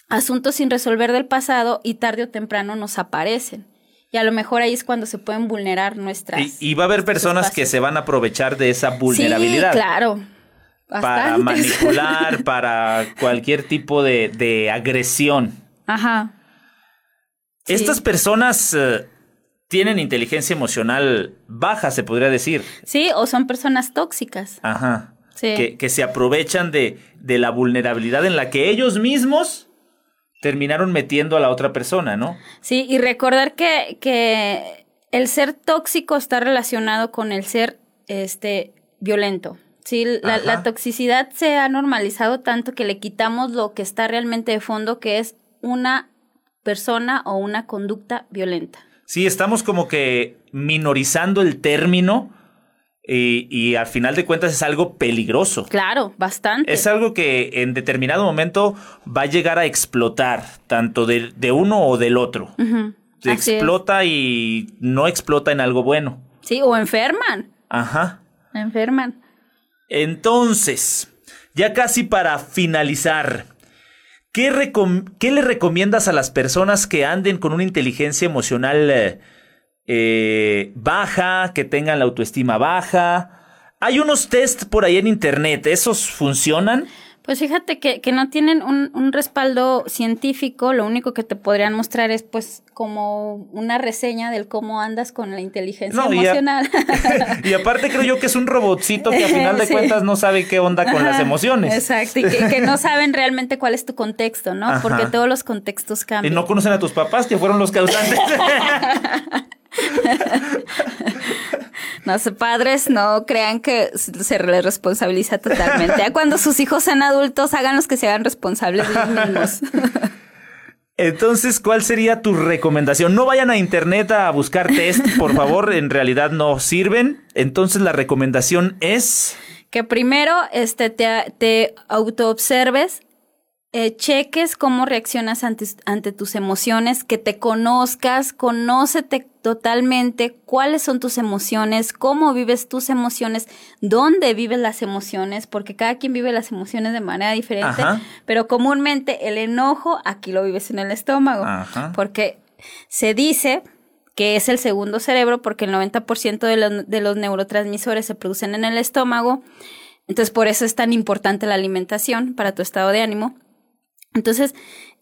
S2: asuntos sin resolver del pasado y tarde o temprano nos aparecen. Y a lo mejor ahí es cuando se pueden vulnerar nuestras.
S1: Y, y va a haber personas espacios. que se van a aprovechar de esa vulnerabilidad.
S2: Sí, claro.
S1: Bastantes. Para manipular, para cualquier tipo de, de agresión.
S2: Ajá.
S1: Estas personas. Uh, tienen inteligencia emocional baja, se podría decir.
S2: Sí, o son personas tóxicas.
S1: Ajá. Sí. Que, que se aprovechan de, de, la vulnerabilidad en la que ellos mismos terminaron metiendo a la otra persona, ¿no?
S2: Sí, y recordar que, que el ser tóxico está relacionado con el ser este, violento. Sí, la, la, toxicidad se ha normalizado tanto que le quitamos lo que está realmente de fondo, que es una persona o una conducta violenta.
S1: Sí, estamos como que minorizando el término y, y, al final de cuentas es algo peligroso.
S2: Claro, bastante.
S1: Es algo que en determinado momento va a llegar a explotar, tanto de, de uno o del otro.
S2: Uh -huh.
S1: Se
S2: Así
S1: explota es. y no explota en algo bueno.
S2: Sí, o enferman.
S1: Ajá.
S2: Enferman.
S1: Entonces, ya casi para finalizar, ¿Qué, ¿Qué, le recomiendas a las personas que anden con una inteligencia emocional eh, eh, baja, que tengan la autoestima baja? Hay unos test por ahí en internet, ¿esos funcionan?
S2: Pues fíjate que, que no tienen un, un, respaldo científico, lo único que te podrían mostrar es pues como una reseña del cómo andas con la inteligencia no, emocional.
S1: Y, a, y, aparte creo yo que es un robotcito que a final de sí. cuentas no sabe qué onda con Ajá, las emociones.
S2: Exacto, y que, que, no saben realmente cuál es tu contexto, ¿no? Ajá. Porque todos los contextos cambian.
S1: Y no conocen a tus papás que fueron los causantes.
S2: No sé, padres, no crean que se les responsabiliza totalmente. Ya cuando sus hijos sean adultos, háganlos que se hagan responsables de ellos mismos.
S1: Entonces, ¿cuál sería tu recomendación? No vayan a internet a buscar test, por favor, en realidad no sirven. Entonces, la recomendación es...
S2: Que primero este, te, te autoobserves, eh, cheques cómo reaccionas ante, ante, tus emociones, que te conozcas, conócete totalmente cuáles son tus emociones, cómo vives tus emociones, dónde vives las emociones, porque cada quien vive las emociones de manera diferente,
S1: Ajá.
S2: pero comúnmente el enojo aquí lo vives en el estómago,
S1: Ajá.
S2: porque se dice que es el segundo cerebro, porque el 90% de los, de los neurotransmisores se producen en el estómago, entonces por eso es tan importante la alimentación para tu estado de ánimo. Entonces,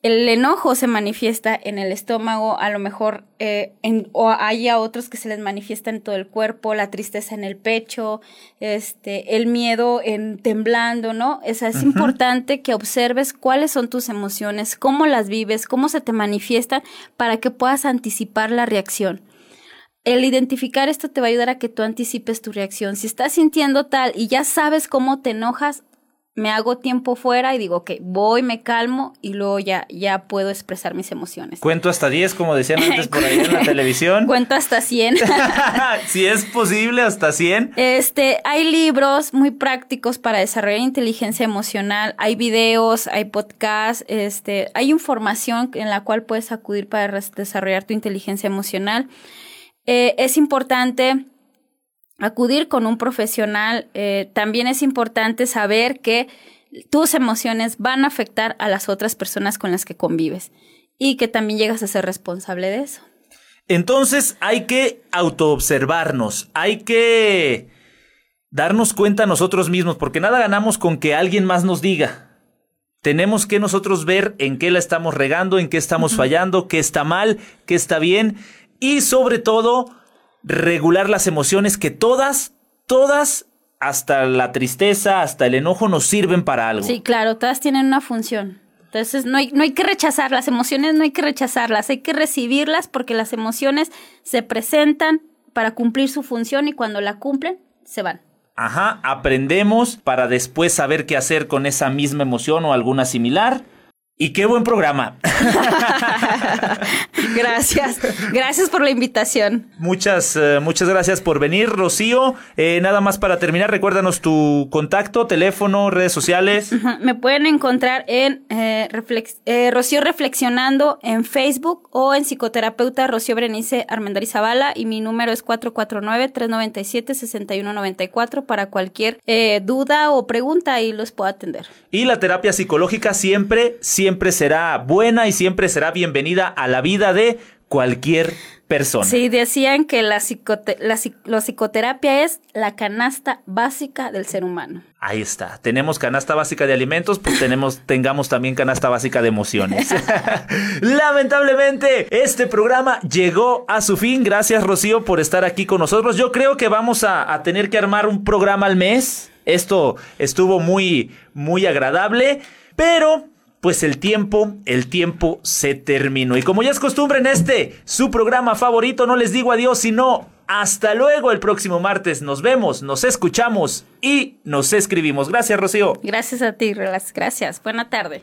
S2: el enojo se manifiesta en el estómago, a lo mejor, eh, en, o hay a otros que se les manifiesta en todo el cuerpo, la tristeza en el pecho, este, el miedo en temblando, ¿no? es importante que observes cuáles son tus emociones, cómo las vives, cómo se te manifiestan, para que puedas anticipar la reacción. El identificar esto te va a ayudar a que tú anticipes tu reacción. Si estás sintiendo tal y ya sabes cómo te enojas, me hago tiempo fuera y digo, ok, voy, me calmo y luego ya, ya puedo expresar mis emociones.
S1: Cuento hasta 10, como decían antes por ahí en la televisión.
S2: Cuento hasta 100.
S1: si es posible, hasta 100.
S2: Este, hay libros muy prácticos para desarrollar inteligencia emocional, hay videos, hay podcasts, este, hay información en la cual puedes acudir para desarrollar tu inteligencia emocional. Eh, es importante acudir con un profesional. Eh, también es importante saber que tus emociones van a afectar a las otras personas con las que convives y que también llegas a ser responsable de eso.
S1: Entonces hay que autoobservarnos, hay que darnos cuenta nosotros mismos, porque nada ganamos con que alguien más nos diga. Tenemos que nosotros ver en qué la estamos regando, en qué estamos fallando, qué está mal, qué está bien y sobre todo regular las emociones que todas, todas, hasta la tristeza, hasta el enojo, nos sirven para algo.
S2: Sí, claro, todas tienen una función. Entonces no hay, no hay que rechazar las emociones, no hay que rechazarlas, hay que recibirlas porque las emociones se presentan para cumplir su función y cuando la cumplen, se van.
S1: Ajá, aprendemos para después saber qué hacer con esa misma emoción o alguna similar y qué buen programa.
S2: gracias. Gracias por la invitación.
S1: Muchas, eh, muchas gracias por venir, Rocío. Eh, nada más para terminar, recuérdanos tu contacto, teléfono, redes sociales.
S2: Me pueden encontrar en eh, Rocío Reflexionando en Facebook o en psicoterapeuta Rocío Brenice Armendarizabala y mi número es 449-397-6194 para cualquier duda o pregunta y los puedo atender.
S1: Y la terapia psicológica siempre, siempre siempre será buena y siempre será bienvenida a la vida de cualquier persona.
S2: Sí, decían que la, la, psicoterapia es la canasta básica del ser humano.
S1: Ahí está. Tenemos canasta básica de alimentos, pues tenemos, tengamos también canasta básica de emociones. Lamentablemente, este programa llegó a su fin. Gracias, Rocío, por estar aquí con nosotros. Yo creo que vamos a, a tener que armar un programa al mes. Esto estuvo muy, muy agradable. Pero pues el tiempo, el tiempo se terminó. Y como ya es costumbre en este, su programa favorito, no les digo adiós, sino hasta luego el próximo martes. Nos vemos, nos escuchamos y nos escribimos. Gracias, Rocío.
S2: Gracias a ti, gracias. Buena tarde.